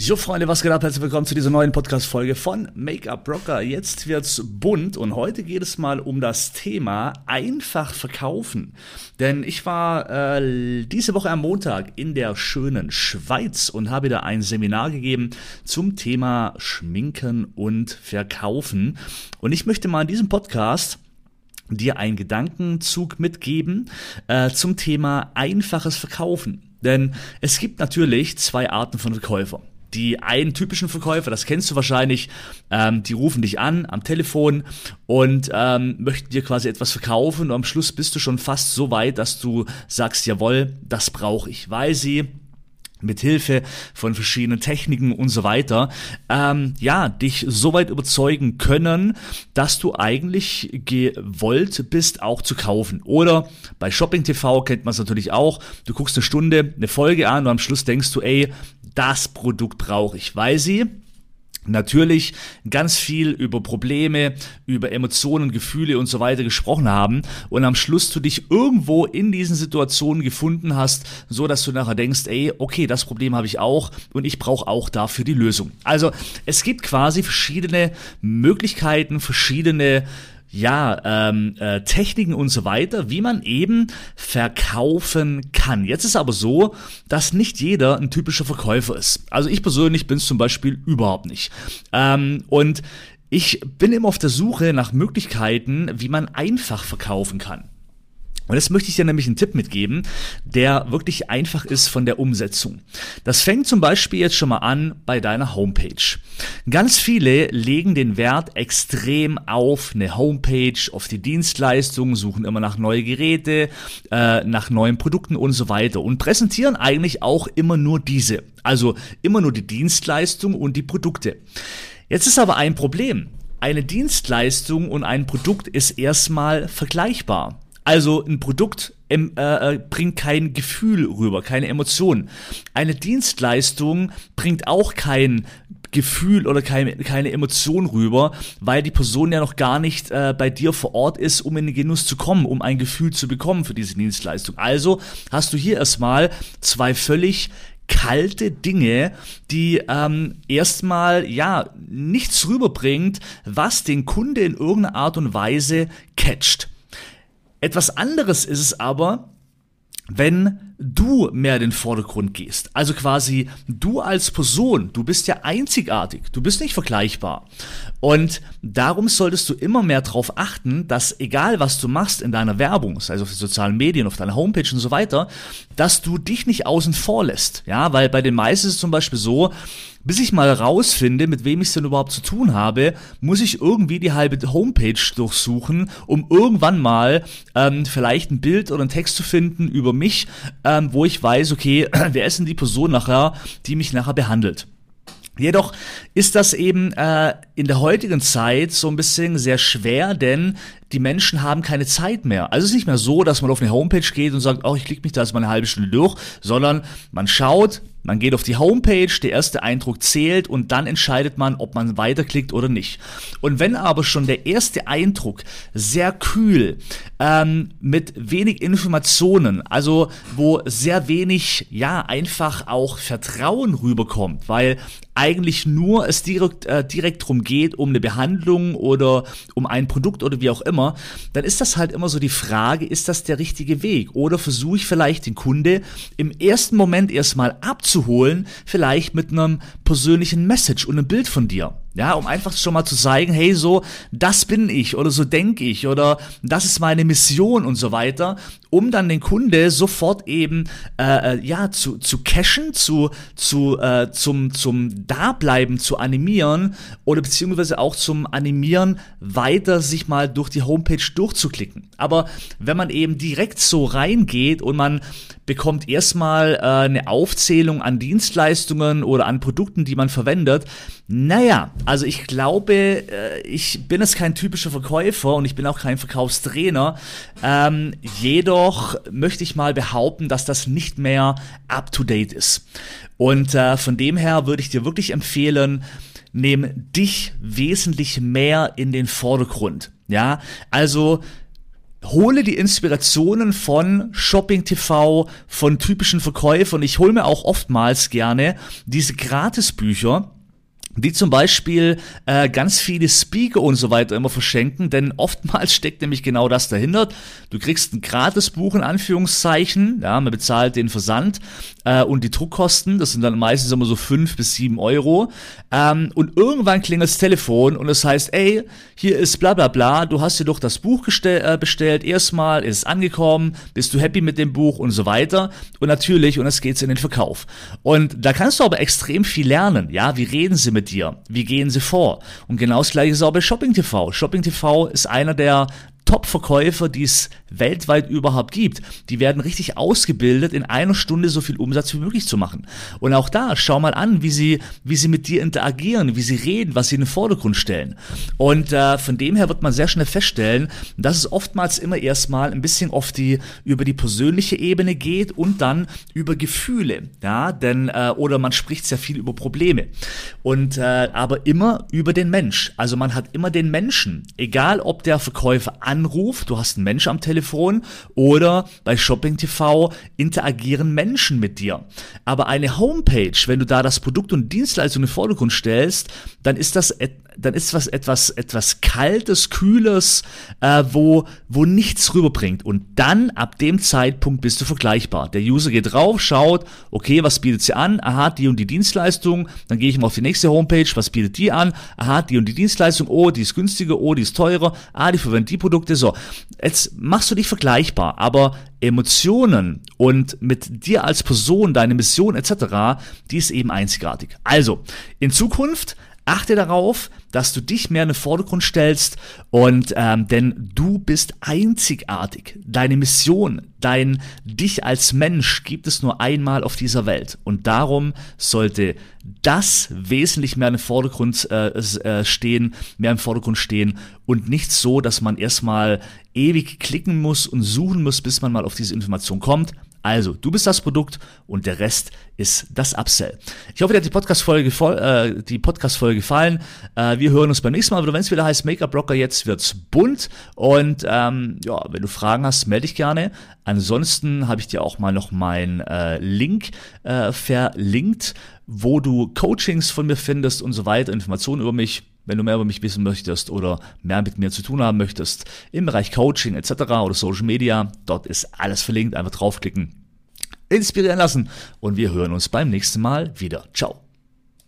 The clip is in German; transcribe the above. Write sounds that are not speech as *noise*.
So, Freunde, was geht ab? Herzlich willkommen zu dieser neuen Podcast-Folge von Make-up Broker. Jetzt wird's bunt und heute geht es mal um das Thema einfach verkaufen. Denn ich war äh, diese Woche am Montag in der schönen Schweiz und habe da ein Seminar gegeben zum Thema Schminken und Verkaufen. Und ich möchte mal in diesem Podcast dir einen Gedankenzug mitgeben äh, zum Thema einfaches Verkaufen. Denn es gibt natürlich zwei Arten von Verkäufern die einen typischen Verkäufer, das kennst du wahrscheinlich, ähm, die rufen dich an am Telefon und ähm, möchten dir quasi etwas verkaufen und am Schluss bist du schon fast so weit, dass du sagst, jawohl, das brauche ich, weil sie mit Hilfe von verschiedenen Techniken und so weiter, ähm, ja, dich so weit überzeugen können, dass du eigentlich gewollt bist, auch zu kaufen. Oder bei Shopping TV kennt man es natürlich auch. Du guckst eine Stunde, eine Folge an und am Schluss denkst du, ey, das Produkt brauche ich, weil sie natürlich ganz viel über Probleme, über Emotionen, Gefühle und so weiter gesprochen haben und am Schluss du dich irgendwo in diesen Situationen gefunden hast, so dass du nachher denkst, ey, okay, das Problem habe ich auch und ich brauche auch dafür die Lösung. Also, es gibt quasi verschiedene Möglichkeiten, verschiedene ja, ähm, äh, Techniken und so weiter, wie man eben verkaufen kann. Jetzt ist aber so, dass nicht jeder ein typischer Verkäufer ist. Also ich persönlich bin es zum Beispiel überhaupt nicht. Ähm, und ich bin immer auf der Suche nach Möglichkeiten, wie man einfach verkaufen kann. Und jetzt möchte ich dir nämlich einen Tipp mitgeben, der wirklich einfach ist von der Umsetzung. Das fängt zum Beispiel jetzt schon mal an bei deiner Homepage. Ganz viele legen den Wert extrem auf eine Homepage, auf die Dienstleistungen, suchen immer nach neue Geräte, äh, nach neuen Produkten und so weiter und präsentieren eigentlich auch immer nur diese. Also immer nur die Dienstleistung und die Produkte. Jetzt ist aber ein Problem. Eine Dienstleistung und ein Produkt ist erstmal vergleichbar. Also ein Produkt ähm, äh, bringt kein Gefühl rüber, keine Emotion. Eine Dienstleistung bringt auch kein Gefühl oder keine, keine Emotion rüber, weil die Person ja noch gar nicht äh, bei dir vor Ort ist, um in den Genuss zu kommen, um ein Gefühl zu bekommen für diese Dienstleistung. Also hast du hier erstmal zwei völlig kalte Dinge, die ähm, erstmal ja nichts rüberbringt, was den Kunde in irgendeiner Art und Weise catcht. Etwas anderes ist es aber, wenn du mehr in den Vordergrund gehst. Also quasi du als Person, du bist ja einzigartig, du bist nicht vergleichbar. Und darum solltest du immer mehr darauf achten, dass egal was du machst in deiner Werbung, sei es auf den sozialen Medien, auf deiner Homepage und so weiter, dass du dich nicht außen vor lässt. Ja, weil bei den meisten ist es zum Beispiel so, bis ich mal rausfinde, mit wem ich es denn überhaupt zu tun habe, muss ich irgendwie die halbe Homepage durchsuchen, um irgendwann mal ähm, vielleicht ein Bild oder einen Text zu finden über mich, ähm, wo ich weiß, okay, *clears throat* wer ist denn die Person nachher, die mich nachher behandelt. Jedoch ist das eben äh, in der heutigen Zeit so ein bisschen sehr schwer, denn die Menschen haben keine Zeit mehr. Also es ist nicht mehr so, dass man auf eine Homepage geht und sagt, oh, ich klicke mich da jetzt mal eine halbe Stunde durch, sondern man schaut, man geht auf die Homepage, der erste Eindruck zählt und dann entscheidet man, ob man weiterklickt oder nicht. Und wenn aber schon der erste Eindruck sehr kühl, ähm, mit wenig Informationen, also wo sehr wenig, ja, einfach auch Vertrauen rüberkommt, weil eigentlich nur es direkt, äh, direkt drum geht, um eine Behandlung oder um ein Produkt oder wie auch immer, dann ist das halt immer so die Frage, ist das der richtige Weg? Oder versuche ich vielleicht den Kunde im ersten Moment erstmal abzuholen, abzuholen, vielleicht mit einem persönlichen Message und einem Bild von dir. Ja, um einfach schon mal zu zeigen, hey, so, das bin ich oder so denke ich oder das ist meine Mission und so weiter, um dann den Kunde sofort eben äh, äh, ja zu, zu cashen, zu, zu äh, zum zum Dableiben zu animieren oder beziehungsweise auch zum Animieren weiter sich mal durch die Homepage durchzuklicken. Aber wenn man eben direkt so reingeht und man bekommt erstmal äh, eine Aufzählung an Dienstleistungen oder an Produkten, die man verwendet, naja, also ich glaube, äh, ich bin jetzt kein typischer Verkäufer und ich bin auch kein Verkaufstrainer. Ähm, jedoch möchte ich mal behaupten, dass das nicht mehr up-to-date ist. Und äh, von dem her würde ich dir wirklich empfehlen, nehm dich wesentlich mehr in den Vordergrund. Ja, also hole die Inspirationen von Shopping TV, von typischen Verkäufern. Ich hole mir auch oftmals gerne diese Gratisbücher die zum Beispiel äh, ganz viele Speaker und so weiter immer verschenken, denn oftmals steckt nämlich genau das dahinter. Du kriegst ein Gratisbuch in Anführungszeichen, ja, man bezahlt den Versand äh, und die Druckkosten, das sind dann meistens immer so fünf bis sieben Euro. Ähm, und irgendwann klingelt das Telefon und es heißt, ey, hier ist bla bla bla, du hast dir doch das Buch äh, bestellt, erstmal ist es angekommen, bist du happy mit dem Buch und so weiter. Und natürlich, und es geht's in den Verkauf. Und da kannst du aber extrem viel lernen, ja, wie reden sie mit dir? Wie gehen sie vor? Und genau das gleiche ist auch bei Shopping TV. Shopping TV ist einer der Top-Verkäufer, die es weltweit überhaupt gibt. Die werden richtig ausgebildet, in einer Stunde so viel Umsatz wie möglich zu machen. Und auch da, schau mal an, wie sie, wie sie mit dir interagieren, wie sie reden, was sie in den Vordergrund stellen. Und äh, von dem her wird man sehr schnell feststellen, dass es oftmals immer erstmal ein bisschen auf die, über die persönliche Ebene geht und dann über Gefühle. Ja, denn, äh, oder man spricht sehr viel über Probleme. Und äh, aber immer über den Mensch. Also man hat immer den Menschen, egal ob der Verkäufer an Anruf, du hast einen Mensch am Telefon oder bei Shopping TV interagieren Menschen mit dir. Aber eine Homepage, wenn du da das Produkt und Dienstleistung in den Vordergrund stellst, dann ist das dann ist was etwas etwas kaltes, kühles, äh, wo wo nichts rüberbringt und dann ab dem Zeitpunkt bist du vergleichbar. Der User geht drauf, schaut, okay, was bietet sie an? Aha, die und die Dienstleistung. Dann gehe ich mal auf die nächste Homepage, was bietet die an? Aha, die und die Dienstleistung. Oh, die ist günstiger, oh, die ist teurer. Ah, die verwendet die Produkte. So, jetzt machst du dich vergleichbar, aber Emotionen und mit dir als Person, deine Mission etc., die ist eben einzigartig. Also, in Zukunft achte darauf, dass du dich mehr in den Vordergrund stellst und ähm, denn du bist einzigartig. Deine Mission, dein dich als Mensch gibt es nur einmal auf dieser Welt und darum sollte das wesentlich mehr den Vordergrund äh, äh, stehen, mehr im Vordergrund stehen und nicht so, dass man erstmal ewig klicken muss und suchen muss, bis man mal auf diese Information kommt. Also, du bist das Produkt und der Rest ist das Upsell. Ich hoffe, dir hat die Podcast-Folge äh, Podcast gefallen. Äh, wir hören uns beim nächsten Mal wieder, wenn es wieder heißt Make-up Rocker, jetzt wird's bunt. Und ähm, ja, wenn du Fragen hast, melde dich gerne. Ansonsten habe ich dir auch mal noch meinen äh, Link äh, verlinkt, wo du Coachings von mir findest und so weiter, Informationen über mich wenn du mehr über mich wissen möchtest oder mehr mit mir zu tun haben möchtest im Bereich Coaching etc. oder Social Media, dort ist alles verlinkt. Einfach draufklicken, inspirieren lassen und wir hören uns beim nächsten Mal wieder. Ciao.